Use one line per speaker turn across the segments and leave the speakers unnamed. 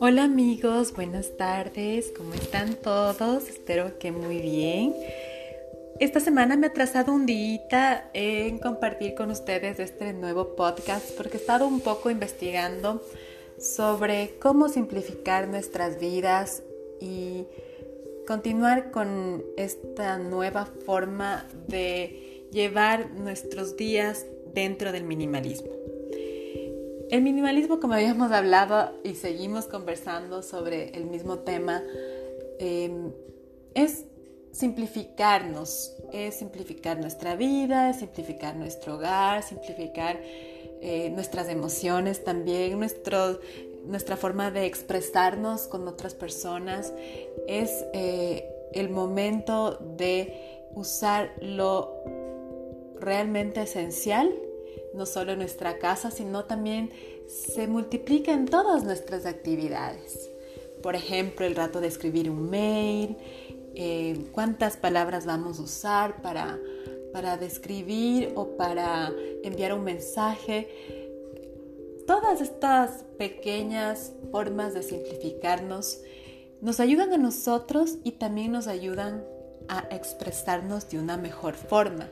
Hola amigos, buenas tardes, ¿cómo están todos? Espero que muy bien. Esta semana me ha trazado un día en compartir con ustedes este nuevo podcast porque he estado un poco investigando sobre cómo simplificar nuestras vidas y continuar con esta nueva forma de llevar nuestros días dentro del minimalismo. El minimalismo, como habíamos hablado y seguimos conversando sobre el mismo tema, em, es simplificarnos, es simplificar nuestra vida, es simplificar nuestro hogar, simplificar eh, nuestras emociones también, nuestro, nuestra forma de expresarnos con otras personas. Es eh, el momento de usar lo realmente esencial no solo en nuestra casa, sino también se multiplica en todas nuestras actividades. Por ejemplo, el rato de escribir un mail, eh, cuántas palabras vamos a usar para, para describir o para enviar un mensaje. Todas estas pequeñas formas de simplificarnos nos ayudan a nosotros y también nos ayudan a expresarnos de una mejor forma,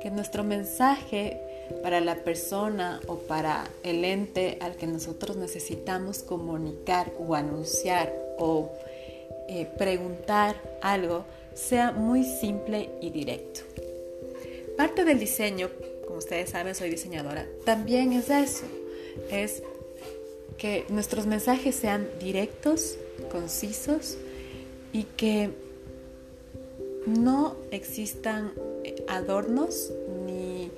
que nuestro mensaje para la persona o para el ente al que nosotros necesitamos comunicar o anunciar o eh, preguntar algo sea muy simple y directo. Parte del diseño, como ustedes saben, soy diseñadora, también es eso, es que nuestros mensajes sean directos, concisos y que no existan adornos ni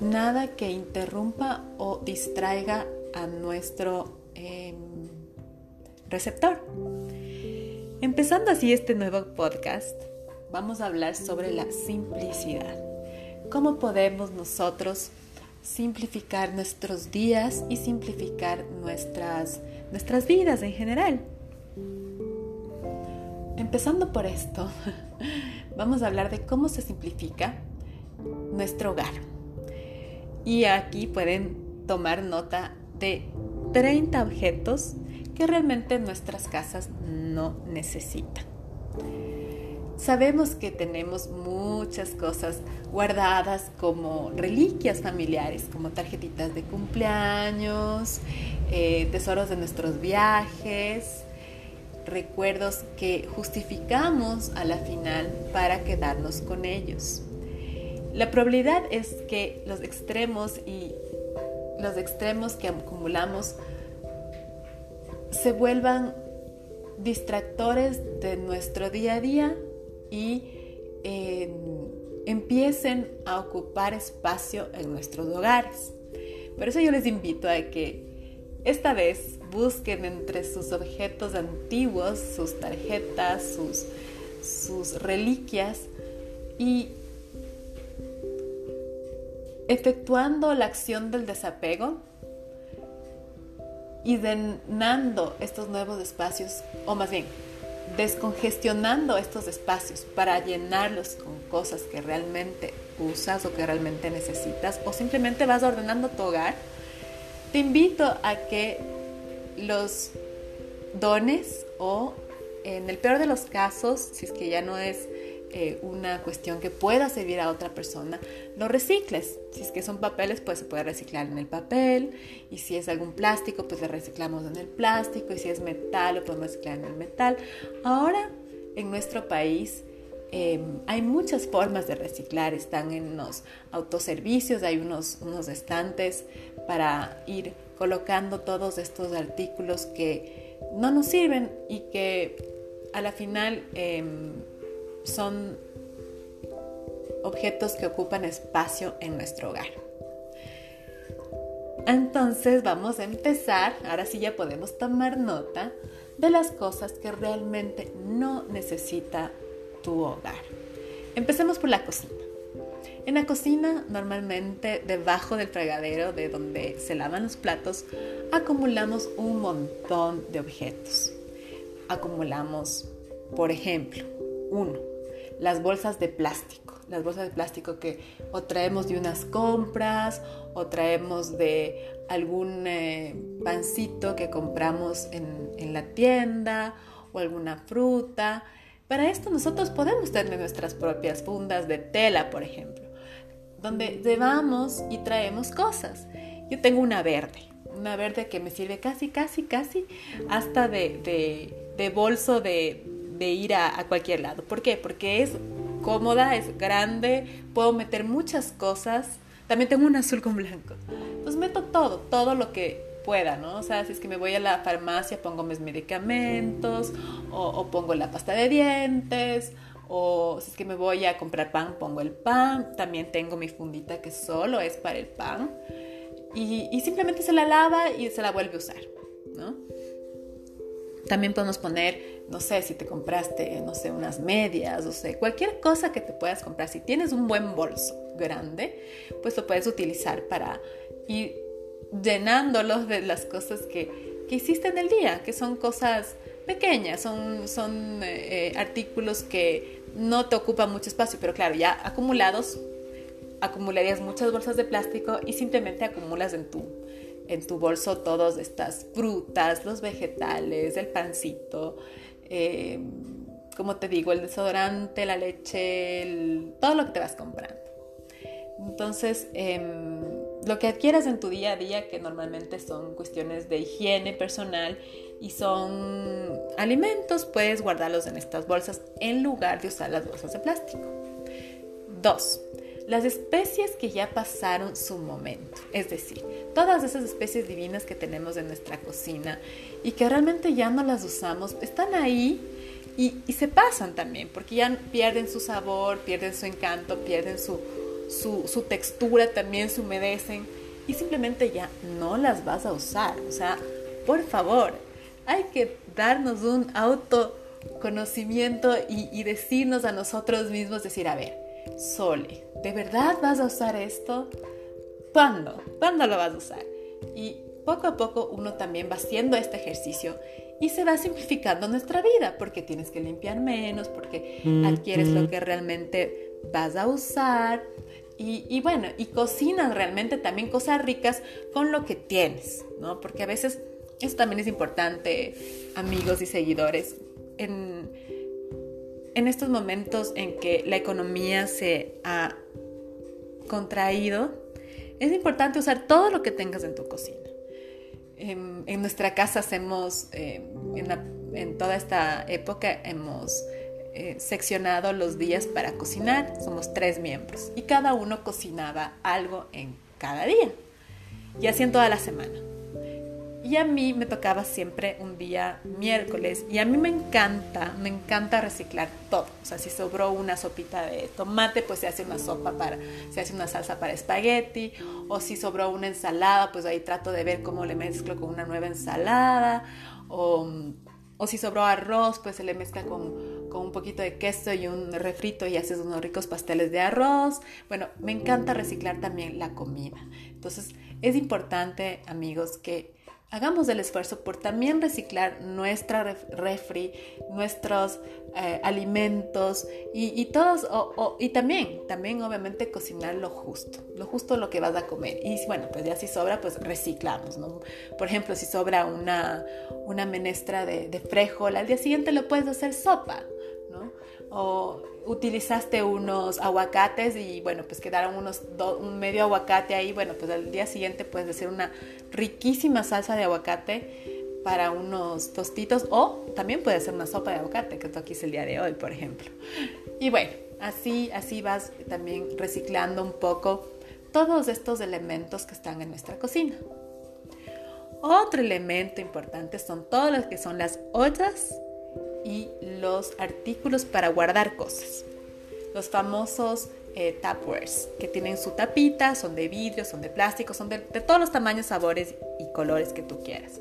nada que interrumpa o distraiga a nuestro em, receptor. Empezando así este nuevo podcast, vamos a hablar sobre la simplicidad. ¿Cómo podemos nosotros simplificar nuestros días y simplificar nuestras, nuestras vidas en general? Empezando por esto, vamos a hablar de cómo se simplifica nuestro hogar. Y aquí pueden tomar nota de 30 objetos que realmente nuestras casas no necesitan. Sabemos que tenemos muchas cosas guardadas como reliquias familiares, como tarjetitas de cumpleaños, eh, tesoros de nuestros viajes, recuerdos que justificamos a la final para quedarnos con ellos. La probabilidad es que los extremos y los extremos que acumulamos se vuelvan distractores de nuestro día a día y em, empiecen a ocupar espacio en nuestros hogares. Por eso yo les invito a que esta vez busquen entre sus objetos antiguos, sus tarjetas, sus, sus reliquias y efectuando la acción del desapego y llenando estos nuevos espacios, o más bien, descongestionando estos espacios para llenarlos con cosas que realmente usas o que realmente necesitas, o simplemente vas ordenando tu hogar, te invito a que los dones o en el peor de los casos, si es que ya no es eh, una cuestión que pueda servir a otra persona, lo recicles. Si es que son papeles, pues se puede reciclar en el papel. Y si es algún plástico, pues lo reciclamos en el plástico. Y si es metal, lo podemos reciclar en el metal. Ahora, en nuestro país, em, hay muchas formas de reciclar. Están en los autoservicios, hay unos, unos estantes para ir colocando todos estos artículos que no nos sirven y que a la final em, son objetos que ocupan espacio en nuestro hogar. Entonces vamos a empezar, ahora sí ya podemos tomar nota de las cosas que realmente no necesita tu hogar. Empecemos por la cocina. En la cocina, normalmente debajo del fregadero de donde se lavan los platos, acumulamos un montón de objetos. Acumulamos, por ejemplo, uno, las bolsas de plástico, las bolsas de plástico que o traemos de unas compras o traemos de algún eh, pancito que compramos en, en la tienda o alguna fruta. Para esto nosotros podemos tener nuestras propias fundas de tela, por ejemplo, donde llevamos y traemos cosas. Yo tengo una verde, una verde que me sirve casi, casi, casi hasta de, bolso de, ir a, cualquier lado. ¿Por qué? Porque es cómoda, es grande, puedo meter muchas cosas. También tengo un azul con blanco. Entonces meto todo, todo lo que pueda, ¿no? O sea, si es que me voy a la farmacia, pongo mis medicamentos, o pongo la pasta de dientes, o si es que me voy a comprar pan, pongo el pan. También tengo mi fundita que solo es para el pan y, simplemente se la lava y se la vuelve a usar, ¿no? También podemos poner, no sé, si te compraste, no sé, unas medias, o sé, cualquier cosa que te puedas comprar. Si tienes un buen bolso grande, pues lo puedes utilizar para ir llenándolo de las cosas que, que hiciste en el día, que son cosas pequeñas, son, son eh, artículos que no te ocupan mucho espacio, pero claro, ya acumulados acumularías muchas bolsas de plástico y simplemente acumulas en tu, en tu bolso todas estas frutas, los vegetales, el pancito, eh, como te digo, el desodorante, la leche, todo lo que te vas comprando. Entonces, em, lo que adquieras en tu día a día, que normalmente son cuestiones de higiene personal y son alimentos, puedes guardarlos en estas bolsas en lugar de usar las bolsas de plástico. Dos, las especies que ya pasaron su momento, es decir, todas esas especies divinas que tenemos en nuestra cocina y que realmente ya no las usamos, están ahí y, se pasan también, porque ya pierden su sabor, pierden su encanto, pierden su, su textura, también se humedecen y simplemente ya no las vas a usar. O sea, por favor, hay que darnos un autoconocimiento y, y decirnos a nosotros mismos, decir, a ver, Sole, ¿de verdad vas a usar esto? ¿Cuándo? ¿Cuándo lo vas a usar? Y poco a poco uno también va haciendo este ejercicio y se va simplificando nuestra vida porque tienes que limpiar menos, porque adquieres lo que realmente vas a usar y, y, bueno, y cocinas realmente también cosas ricas con lo que tienes, ¿no? Porque a veces eso también es importante, amigos y seguidores. En, en estos momentos en que la economía se ha contraído, es importante usar todo lo que tengas en tu cocina. En, nuestra casa hacemos, eh, en, toda esta época hemos eh, seccionado los días para cocinar, somos tres miembros y cada uno cocinaba algo en cada día y así en toda la semana. Y a mí me tocaba siempre un día miércoles. Y a mí me encanta, me encanta reciclar todo. O sea, si sobró una sopita de tomate, pues se hace una sopa para, se hace una salsa para espagueti. O si sobró una ensalada, pues ahí trato de ver cómo le mezclo con una nueva ensalada. O, o si sobró arroz, pues se le mezcla con, con un poquito de queso y un refrito y haces unos ricos pasteles de arroz. Bueno, me encanta reciclar también la comida. Entonces, es importante, amigos, que hagamos el esfuerzo por también reciclar nuestra refri, nuestros eh, alimentos y, todos, y también, también obviamente cocinar lo justo, lo justo lo que vas a comer. Y bueno, pues ya si sobra, pues reciclamos, ¿no? Por ejemplo, si sobra una, una menestra de, de frijol, al día siguiente lo puedes hacer sopa, O utilizaste unos aguacates y bueno, pues quedaron unos un medio aguacate ahí, bueno, pues al día siguiente puedes hacer una riquísima salsa de aguacate para unos tostitos o también puede ser una sopa de aguacate, que esto aquí es el día de hoy, por ejemplo. Y bueno, así, así vas también reciclando un poco todos estos elementos que están en nuestra cocina. Otro elemento importante son todos los que son las ollas y los artículos para guardar cosas. Los famosos eh, tapwares, que tienen su tapita, son de vidrio, son de plástico, son de, todos los tamaños, sabores y colores que tú quieras.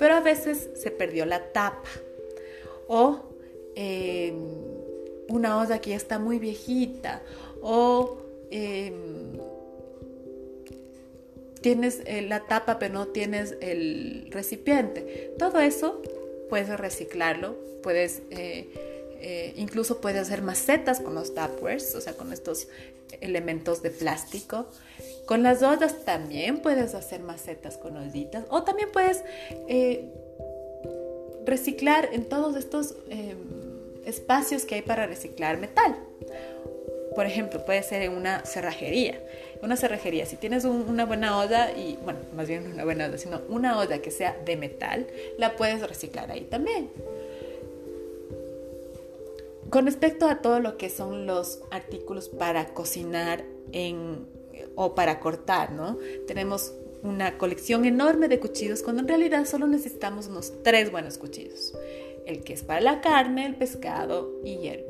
Pero a veces se perdió la tapa. O em, una olla que ya está muy viejita. O em, tienes eh, la tapa pero no tienes el recipiente. Todo eso puedes reciclarlo, puedes eh, eh, incluso puedes hacer macetas con los Tupperwares, o sea, con estos elementos de plástico. Con las ollas también puedes hacer macetas con ollitas o también puedes eh, reciclar en todos estos em, espacios que hay para reciclar metal. Por ejemplo, puede ser en una cerrajería. Una cerrajería, si tienes una buena olla y, bueno, más bien una buena olla, sino una olla que sea de metal, la puedes reciclar ahí también. Con respecto a todo lo que son los artículos para cocinar en, o para cortar, ¿no? Tenemos una colección enorme de cuchillos cuando en realidad solo necesitamos unos tres buenos cuchillos. El que es para la carne, el pescado y el.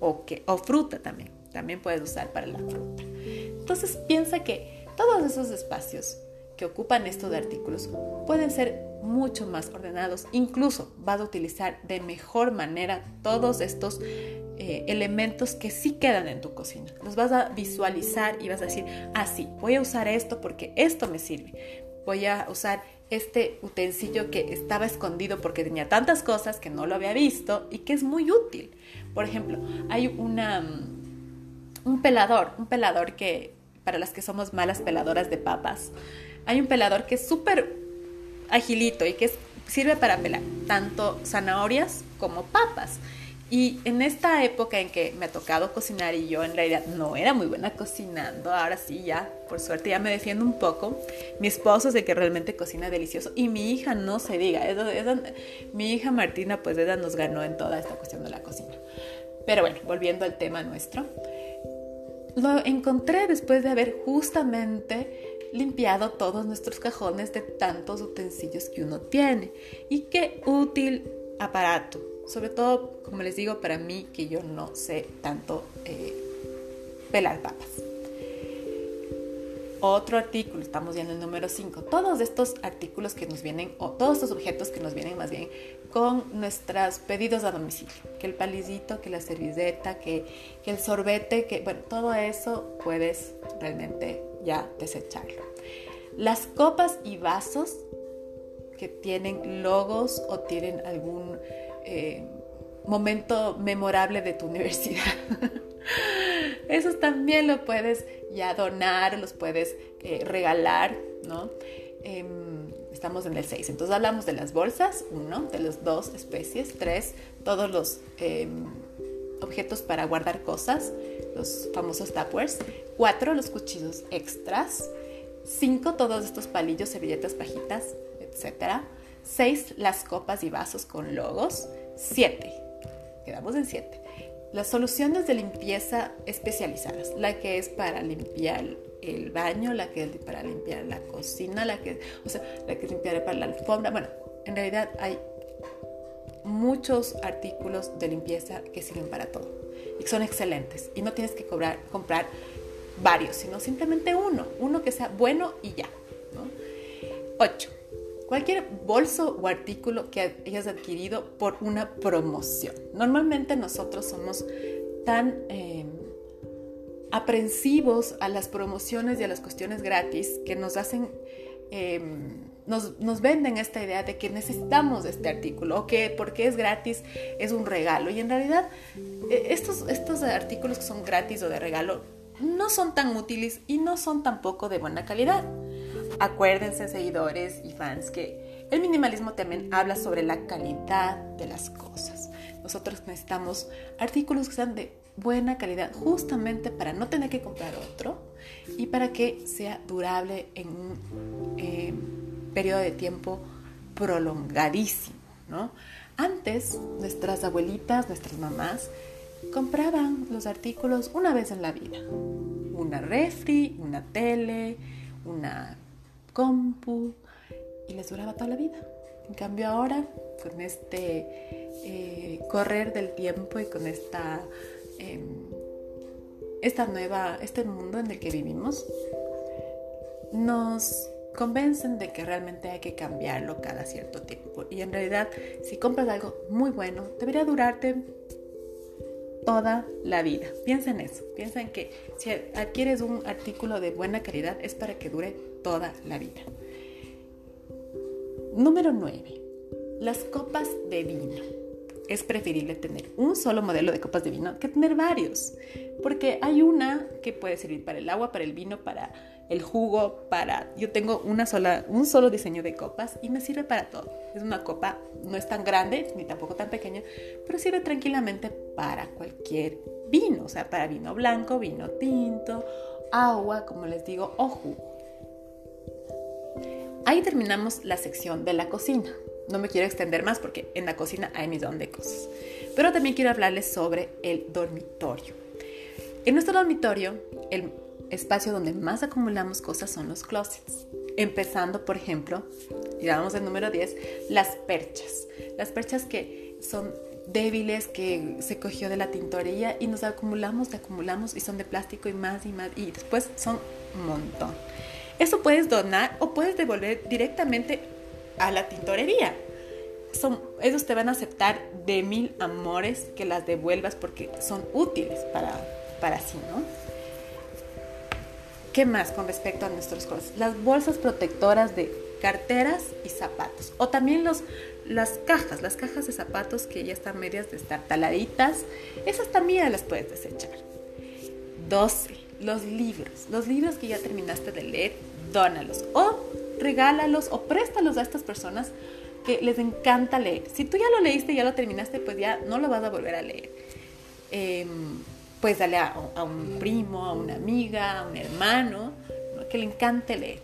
O, que, o fruta también. También puedes usar para la fruta. Entonces piensa que todos esos espacios que ocupan estos artículos pueden ser mucho más ordenados. Incluso vas a utilizar de mejor manera todos estos eh, elementos que sí quedan en tu cocina. Los vas a visualizar y vas a decir, ah, sí, voy a usar esto porque esto me sirve. Voy a usar este utensilio que estaba escondido porque tenía tantas cosas que no lo había visto y que es muy útil. Por ejemplo, hay una, mm, un pelador, un pelador que para las que somos malas peladoras de papas, hay un pelador que es súper agilito y que sirve para pelar tanto zanahorias como papas. Y en esta época en que me ha tocado cocinar y yo en realidad no era muy buena cocinando, ahora sí ya, por suerte ya me defiendo un poco. Mi esposo es el que realmente cocina delicioso y mi hija no se diga, mi hija Martina pues nos ganó en toda esta cuestión de la cocina. Pero bueno, volviendo al tema nuestro, lo encontré después de haber justamente limpiado todos nuestros cajones de tantos utensilios que uno tiene. Y qué útil aparato. Sobre todo, como les digo, para mí que yo no sé tanto eh, pelar papas. Otro artículo, estamos viendo el número 5. Todos estos artículos que nos vienen, o todos estos objetos que nos vienen más bien con nuestros pedidos a domicilio. Que el palillito, que la servilleta, que, que el sorbete, que bueno, todo eso puedes realmente ya desecharlo. Las copas y vasos que tienen logos o tienen algún eh, momento memorable de tu universidad. Esos también lo puedes ya donar, los puedes eh, regalar, ¿no? Em, estamos en el 6. Entonces hablamos de las bolsas, uno, de las dos especies, tres, todos los em, objetos para guardar cosas, los famosos tupperwares, cuatro, los cuchillos extras, cinco, todos estos palillos, servilletas, pajitas, etcétera. 6 las copas y vasos con logos, 7, quedamos en 7. Las soluciones de limpieza especializadas, la que es para limpiar el baño, la que es para limpiar la cocina, la que, o sea, la que limpiar para la alfombra. Bueno, en realidad hay muchos artículos de limpieza que sirven para todo y son excelentes y no tienes que cobrar, comprar varios, sino simplemente uno, uno que sea bueno y ya. Cualquier bolso o artículo que hayas adquirido por una promoción. Normalmente nosotros somos tan eh, aprensivos a las promociones y a las cuestiones gratis que nos hacen... Em, nos, nos, venden esta idea de que necesitamos este artículo o que porque es gratis es un regalo. Y en realidad e, estos, estos artículos que son gratis o de regalo no son tan útiles y no son tampoco de buena calidad. Acuérdense, seguidores y fans, que el minimalismo también habla sobre la calidad de las cosas. Nosotros necesitamos artículos que sean de buena calidad justamente para no tener que comprar otro y para que sea durable en un eh, periodo de tiempo prolongadísimo. ¿no? Antes, nuestras abuelitas, nuestras mamás, compraban los artículos una vez en la vida. Una refri, una tele, una compu y les duraba toda la vida. En cambio ahora, con este eh, correr del tiempo y con esta, em, esta nueva, este mundo en el que vivimos, nos convencen de que realmente hay que cambiarlo cada cierto tiempo. Y en realidad, si compras algo muy bueno, debería durarte toda la vida. Piensa en eso. Piensa en que si adquieres un artículo de buena calidad es para que dure toda la vida. Número 9. Las copas de vino. es preferible tener un solo modelo de copas de vino que tener varios, porque hay una que puede servir para el agua, para el vino, para el jugo, para... Yo tengo una sola, un solo diseño de copas y me sirve para todo. Es una copa, no es tan grande ni tampoco tan pequeña, pero sirve tranquilamente para cualquier vino, o sea, para vino blanco, vino tinto, agua, como les digo, o jugo. Ahí terminamos la sección de la cocina. No me quiero extender más porque en la cocina hay millón de cosas. Pero también quiero hablarles sobre el dormitorio. En nuestro dormitorio, el espacio donde más acumulamos cosas son los closets. Empezando, por ejemplo, ya vamos al número 10, las perchas. Las perchas que son débiles, que se cogió de la tintorería y nos acumulamos, acumulamos y son de plástico y más y más y después son un montón. Eso puedes donar o puedes devolver directamente a la tintorería. Son, ellos te van a aceptar de mil amores que las devuelvas porque son útiles para, para sí, ¿no? ¿Qué más con respecto a nuestros cosas? Las bolsas protectoras de carteras y zapatos. O también los, las cajas, las cajas de zapatos que ya están medias de estar taladitas. Esas también las puedes desechar. 12. Los libros. Los libros que ya terminaste de leer, dónalos. O regálalos o préstalos a estas personas que les encanta leer. Si tú ya lo leíste, ya lo terminaste, pues ya no lo vas a volver a leer. Eh, pues dale a, un primo, a una amiga, a un hermano, que le encante leer.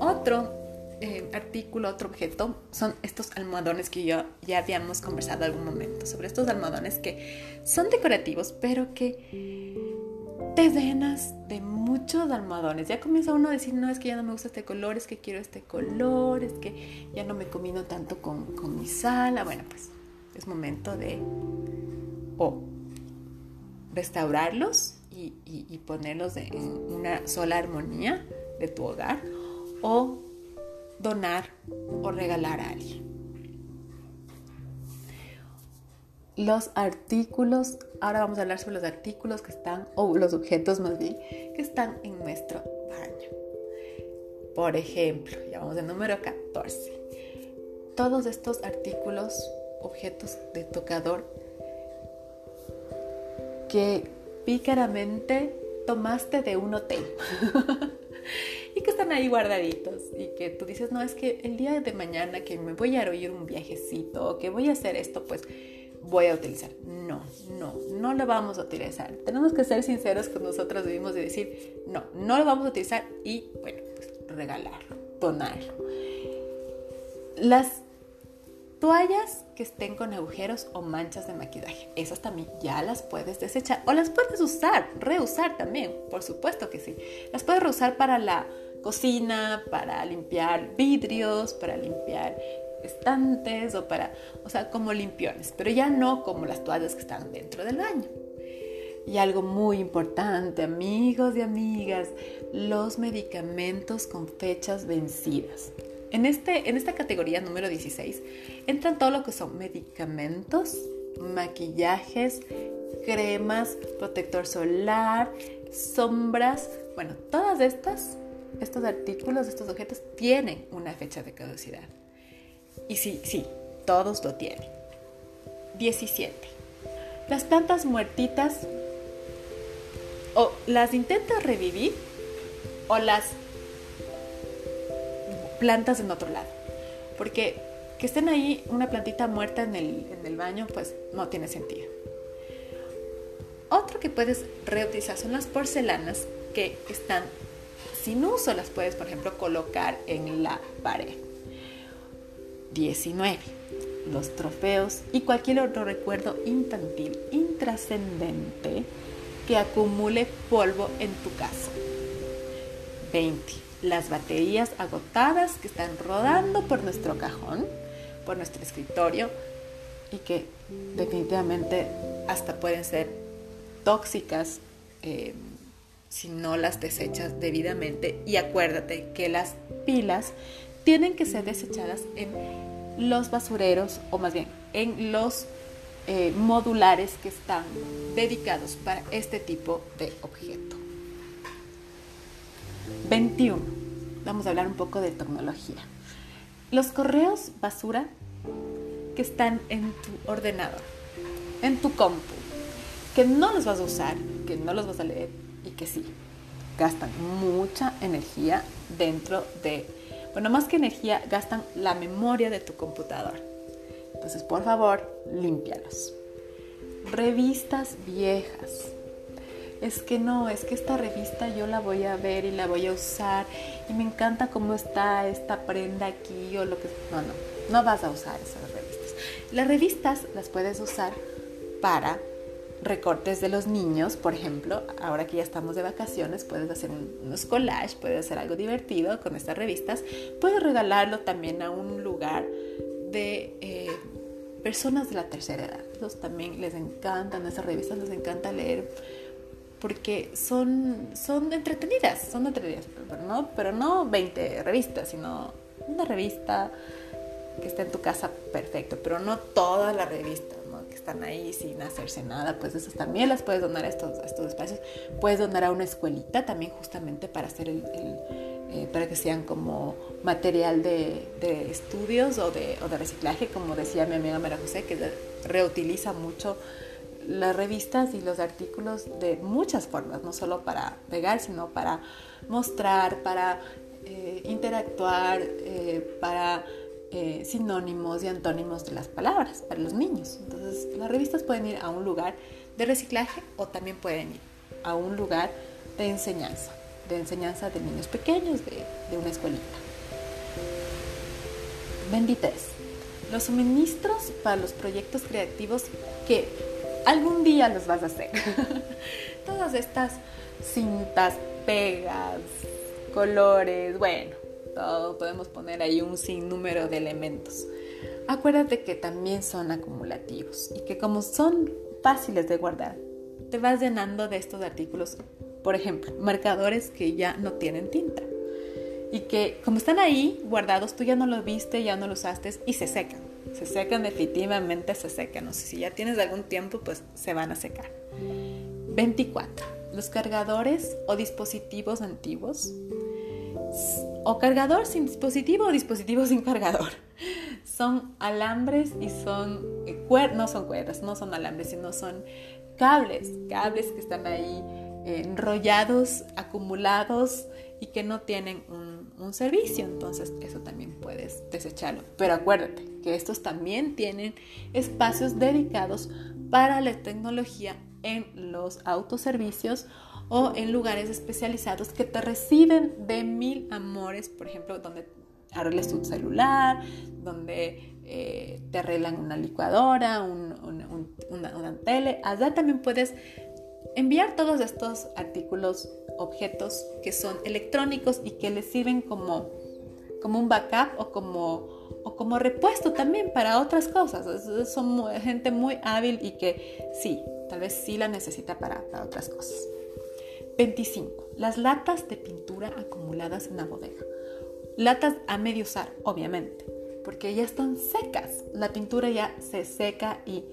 Otro eh, artículo, otro objeto, son estos almohadones que yo ya habíamos conversado algún momento, sobre estos almohadones que son decorativos, pero que te llenas de muchos almohadones. Ya comienza uno a decir, no, es que ya no me gusta este color, es que quiero este color, es que ya no me combino tanto con, con mi sala. Bueno, pues es momento de o restaurarlos y, ponerlos en una sola armonía de tu hogar o donar o regalar a alguien. Los artículos, ahora vamos a hablar sobre los artículos que están, o los objetos más bien, que están en nuestro baño. Por ejemplo, ya vamos al número 14. Todos estos artículos, objetos de tocador, que pícaramente tomaste de un hotel y que están ahí guardaditos y que tú dices, no, es que el día de mañana que me voy a ir un viajecito o que voy a hacer esto, pues voy a utilizar. No, no, no lo vamos a utilizar. Tenemos que ser sinceros con nosotros mismos y decir, no, no lo vamos a utilizar y, bueno, pues regalarlo, donarlo. Las Toallas que estén con agujeros o manchas de maquillaje. Esas también ya las puedes desechar o las puedes usar, reusar también, por supuesto que sí. Las puedes reusar para la cocina, para limpiar vidrios, para limpiar estantes o para, o sea, como limpiones, pero ya no como las toallas que están dentro del baño. Y algo muy importante, amigos y amigas, los medicamentos con fechas vencidas. En, este, en esta categoría número 16 entran todo lo que son medicamentos, maquillajes, cremas, protector solar, sombras. Bueno, todas estas, estos artículos, estos objetos tienen una fecha de caducidad. Y sí, sí, todos lo tienen. 17. Las plantas muertitas o las intentas revivir o las plantas en otro lado. Porque que estén ahí una plantita muerta en el, baño, pues no tiene sentido. Otro que puedes reutilizar son las porcelanas que están sin uso, las puedes, por ejemplo, colocar en la pared. 19. Los trofeos y cualquier otro recuerdo infantil intrascendente que acumule polvo en tu casa. 20 las baterías agotadas que están rodando por nuestro cajón, por nuestro escritorio y que definitivamente hasta pueden ser tóxicas eh, si no las desechas debidamente. Y acuérdate que las pilas tienen que ser desechadas en los basureros o más bien en los eh, modulares que están dedicados para este tipo de objeto. 21. Vamos a hablar un poco de tecnología. Los correos basura que están en tu ordenador, en tu compu, que no los vas a usar, que no los vas a leer y que sí, gastan mucha energía dentro de, bueno, más que energía, gastan la memoria de tu computador. Entonces, por favor, límpialos. Revistas viejas. Es que no, es que esta revista yo la voy a ver y la voy a usar y me encanta cómo está esta prenda aquí o lo que... No, no, no vas a usar esas revistas. Las revistas las puedes usar para recortes de los niños, por ejemplo, ahora que ya estamos de vacaciones, puedes hacer unos collages, puedes hacer algo divertido con estas revistas, puedes regalarlo también a un lugar de eh, personas de la tercera edad. Ellos también les encantan esas revistas, les encanta leer porque son, son entretenidas, son entretenidas, pero no, pero no 20 revistas, sino una revista que está en tu casa perfecto, pero no todas las revistas que están ahí sin hacerse nada, pues esas también las puedes donar a estos, estos espacios. Puedes donar a una escuelita también justamente para hacer el, eh, para que sean como material de, de estudios o de, de, reciclaje, como decía mi amiga María José, que reutiliza mucho las revistas y los artículos de muchas formas, no solo para pegar, sino para mostrar, para eh, interactuar, eh, para eh, sinónimos y antónimos de las palabras para los niños. Entonces, las revistas pueden ir a un lugar de reciclaje o también pueden ir a un lugar de enseñanza, de enseñanza de niños pequeños, de, de una escuelita. 23. Los suministros para los proyectos creativos que algún día los vas a hacer. Todas estas cintas, pegas, colores, bueno, podemos poner ahí un sinnúmero de elementos. Acuérdate que también son acumulativos y que como son fáciles de guardar, te vas llenando de estos artículos, por ejemplo, marcadores que ya no tienen tinta y que como están ahí guardados, tú ya no los viste, ya no los usaste y se secan. Se secan definitivamente, se secan. No sé si ya tienes algún tiempo, pues se van a secar. 24. Los cargadores o dispositivos antiguos o cargador sin dispositivo o dispositivo sin cargador. Son alambres y son eh, no son cuerdas, no son alambres, sino son cables, cables que están ahí enrollados, acumulados y que no tienen un, servicio. Entonces eso también puedes desecharlo. Pero acuérdate que estos también tienen espacios dedicados para la tecnología en los autoservicios o en lugares especializados que te reciben de mil amores, por ejemplo, donde arregles tu celular, donde eh, te arreglan una licuadora, una, tele. Allá también puedes enviar todos estos artículos, objetos que son electrónicos y que les sirven como, como un backup o como, o como repuesto también para otras cosas. Son gente muy hábil y que sí, tal vez sí la necesita para otras cosas. 25. Las latas de pintura acumuladas en la bodega. Latas a medio usar, obviamente, porque ya están secas. La pintura ya se seca y,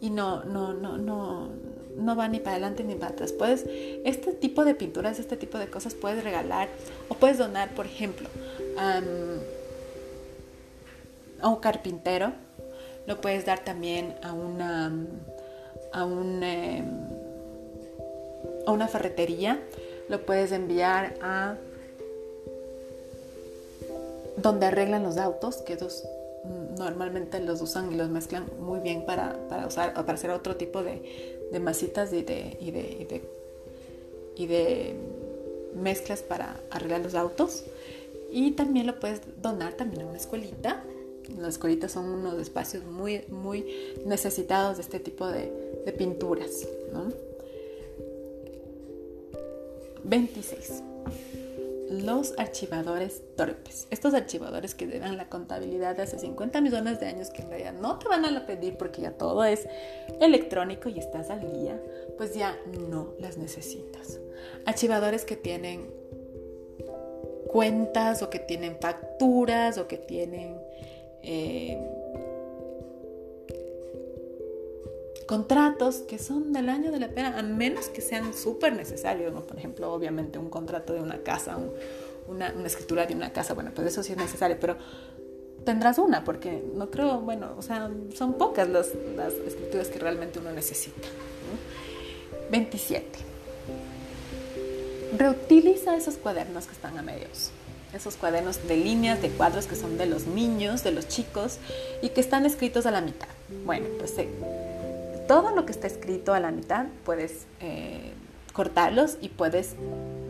y no, no, no, no, no va ni para adelante ni para atrás. Puedes, este tipo de pinturas, este tipo de cosas puedes regalar o puedes donar, por ejemplo, a un carpintero. Lo puedes dar también a una, a un em, a una ferretería, lo puedes enviar a donde arreglan los autos, que normalmente los usan y los mezclan muy bien para, usar o para hacer otro tipo de, masitas y de, y de, y de, mezclas para arreglar los autos. Y también lo puedes donar también a una escuelita. Las escuelitas son unos espacios muy, muy necesitados de este tipo de, de pinturas. 26. Los archivadores torpes. Estos archivadores que dan la contabilidad de hace 50 millones de años que en realidad no te van a pedir porque ya todo es electrónico y estás al día, pues ya no las necesitas. Archivadores que tienen cuentas o que tienen facturas o que tienen eh, contratos que son del año de la pena, a menos que sean súper necesarios, ¿no? Por ejemplo, obviamente un contrato de una casa, una, escritura de una casa, bueno, pues eso sí es necesario, pero tendrás una, porque no creo, bueno, o sea, son pocas las, escrituras que realmente uno necesita. 27. Reutiliza esos cuadernos que están a medios esos cuadernos de líneas, de cuadros que son de los niños, de los chicos y que están escritos a la mitad. Bueno, pues eh, todo lo que está escrito a la mitad puedes eh, cortarlos y puedes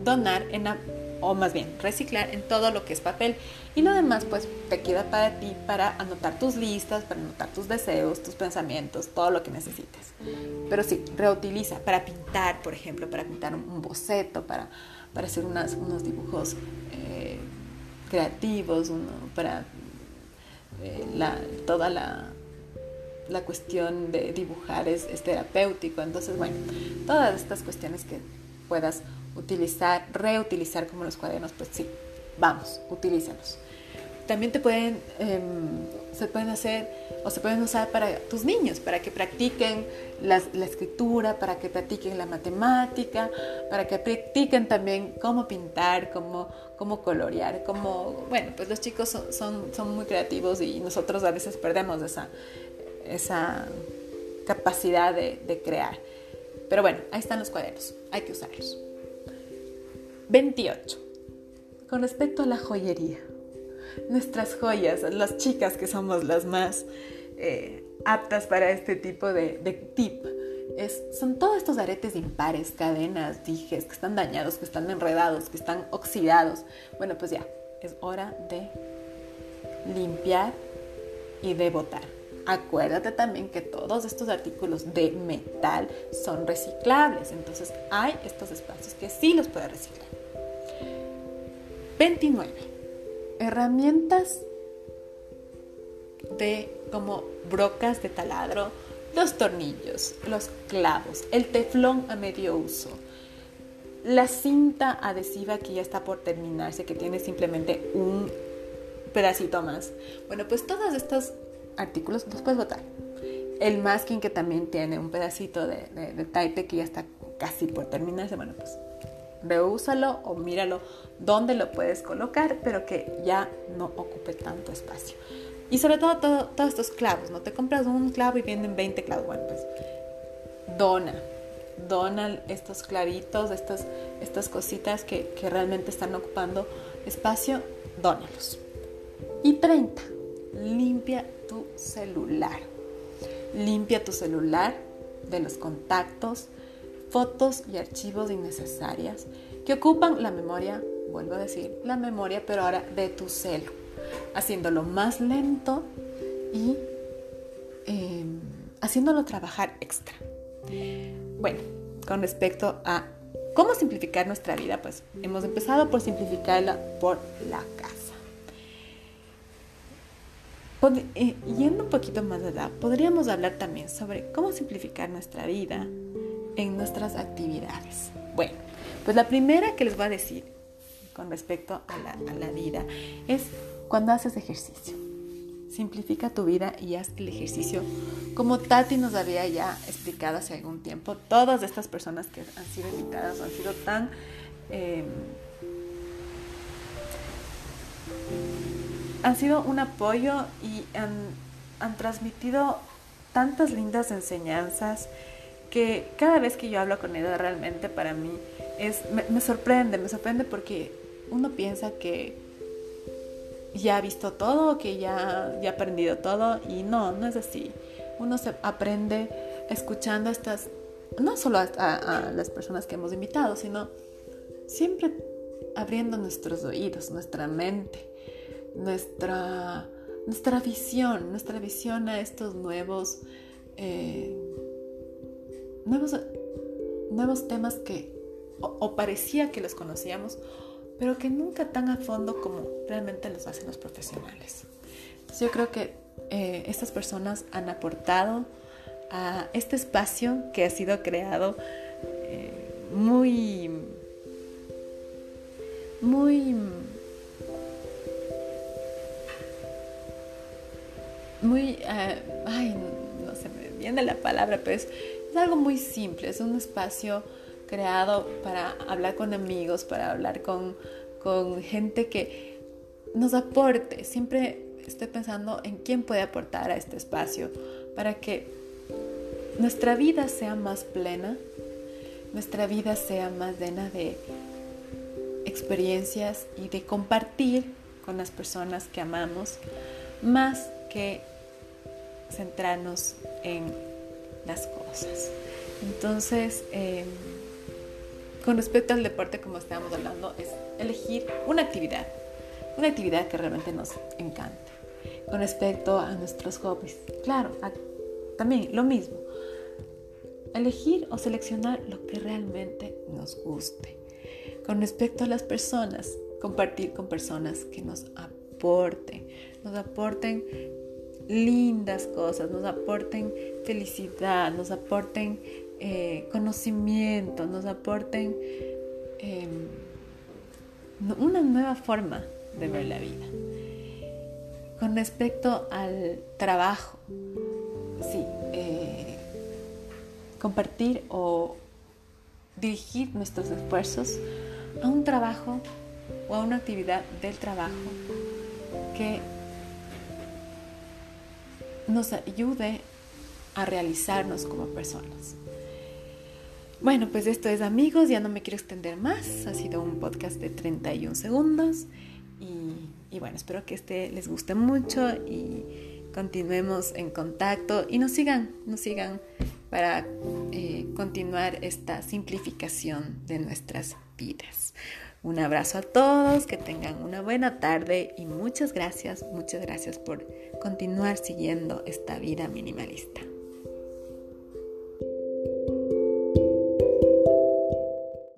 donar en la o más bien reciclar en todo lo que es papel y lo demás pues te queda para ti para anotar tus listas, para anotar tus deseos, tus pensamientos, todo lo que necesites. Pero sí, reutiliza para pintar, por ejemplo, para pintar un boceto, para, para hacer unos dibujos eh, creativos, para eh, la, toda la, la cuestión de dibujar es, terapéutico. Entonces, bueno, todas estas cuestiones que puedas utilizar, reutilizar como los cuadernos, pues sí, vamos, utilízalos. También te pueden, em, se pueden hacer o se pueden usar para tus niños, para que practiquen la, escritura, para que practiquen la matemática, para que practiquen también cómo pintar, cómo, cómo colorear, cómo, bueno, pues los chicos son, son, muy creativos y nosotros a veces perdemos esa, esa capacidad de, crear. Pero bueno, ahí están los cuadernos, hay que usarlos. 28. Con respecto a la joyería. Nuestras joyas, las chicas que somos las más eh, aptas para este tipo de, tip, son todos estos aretes impares, cadenas, dijes, que están dañados, que están enredados, que están oxidados. Bueno, pues ya, es hora de limpiar y de botar. Acuérdate también que todos estos artículos de metal son reciclables, entonces hay estos espacios que sí los puedes reciclar. 29. Herramientas de como brocas de taladro, los tornillos, los clavos, el teflón a medio uso, la cinta adhesiva que ya está por terminarse, que tiene simplemente un pedacito más. Bueno, pues todos estos artículos los puedes botar. El masking que también tiene un pedacito de, de, tape que ya está casi por terminarse, bueno, pues reúsalo o míralo dónde lo puedes colocar, pero que ya no ocupe tanto espacio. Y sobre todo, todos estos clavos, no te compras un clavo y vienen 20 clavos. Bueno, pues dona, dona estos clavitos, estas, estas cositas que, que realmente están ocupando espacio, dónalos. Y 30, limpia tu celular. Limpia tu celular de los contactos, fotos y archivos innecesarias que ocupan la memoria, vuelvo a decir, la memoria, pero ahora de tu celo, haciéndolo más lento y em, haciéndolo trabajar extra. Bueno, con respecto a cómo simplificar nuestra vida, pues hemos empezado por simplificarla por la casa. Eh, yendo un poquito más allá, podríamos hablar también sobre cómo simplificar nuestra vida en nuestras actividades. Bueno, pues la primera que les voy a decir con respecto a la, vida es cuando haces ejercicio. Simplifica tu vida y haz el ejercicio como Tati nos había ya explicado hace algún tiempo. Todas estas personas que han sido invitadas han sido tan... Em, han sido un apoyo y han, han transmitido tantas lindas enseñanzas que cada vez que yo hablo con ella realmente para mí es, me, sorprende, me sorprende porque uno piensa que ya ha visto todo, que ya, ya ha aprendido todo y no, no es así. Uno se aprende escuchando estas, no solo a, las personas que hemos invitado, sino siempre abriendo nuestros oídos, nuestra mente, nuestra, nuestra visión, nuestra visión a estos nuevos... Eh, nuevos, nuevos temas que o, parecía que los conocíamos, pero que nunca tan a fondo como realmente los hacen los profesionales. yo creo que eh, estas personas han aportado a este espacio que ha sido creado eh, muy, muy, muy, eh, ay, no se me viene la palabra, pero es algo muy simple, es un espacio creado para hablar con amigos, para hablar con, gente que nos aporte. Siempre estoy pensando en quién puede aportar a este espacio para que nuestra vida sea más plena, nuestra vida sea más llena de experiencias y de compartir con las personas que amamos, más centrarnos en las cosas. Entonces, em, con respecto al deporte, como estábamos hablando, es elegir una actividad, una actividad que realmente nos encante. Con respecto a nuestros hobbies, claro, también lo mismo. Elegir o seleccionar lo que realmente nos guste. Con respecto a las personas, compartir con personas que nos aporten, nos aporten lindas cosas, nos aporten felicidad, nos aporten eh, conocimiento, nos aporten em, una nueva forma de ver la vida. Con respecto al trabajo, sí, eh, compartir o dirigir nuestros esfuerzos a un trabajo o a una actividad del trabajo que nos ayude a realizarnos como personas. Bueno, pues esto es amigos, ya no me quiero extender más, ha sido un podcast de 31 segundos y, bueno, espero que este les guste mucho y continuemos en contacto y nos sigan, nos sigan para eh, continuar esta simplificación de nuestras vidas. Un abrazo a todos, que tengan una buena tarde y muchas gracias, muchas gracias por continuar siguiendo esta vida minimalista.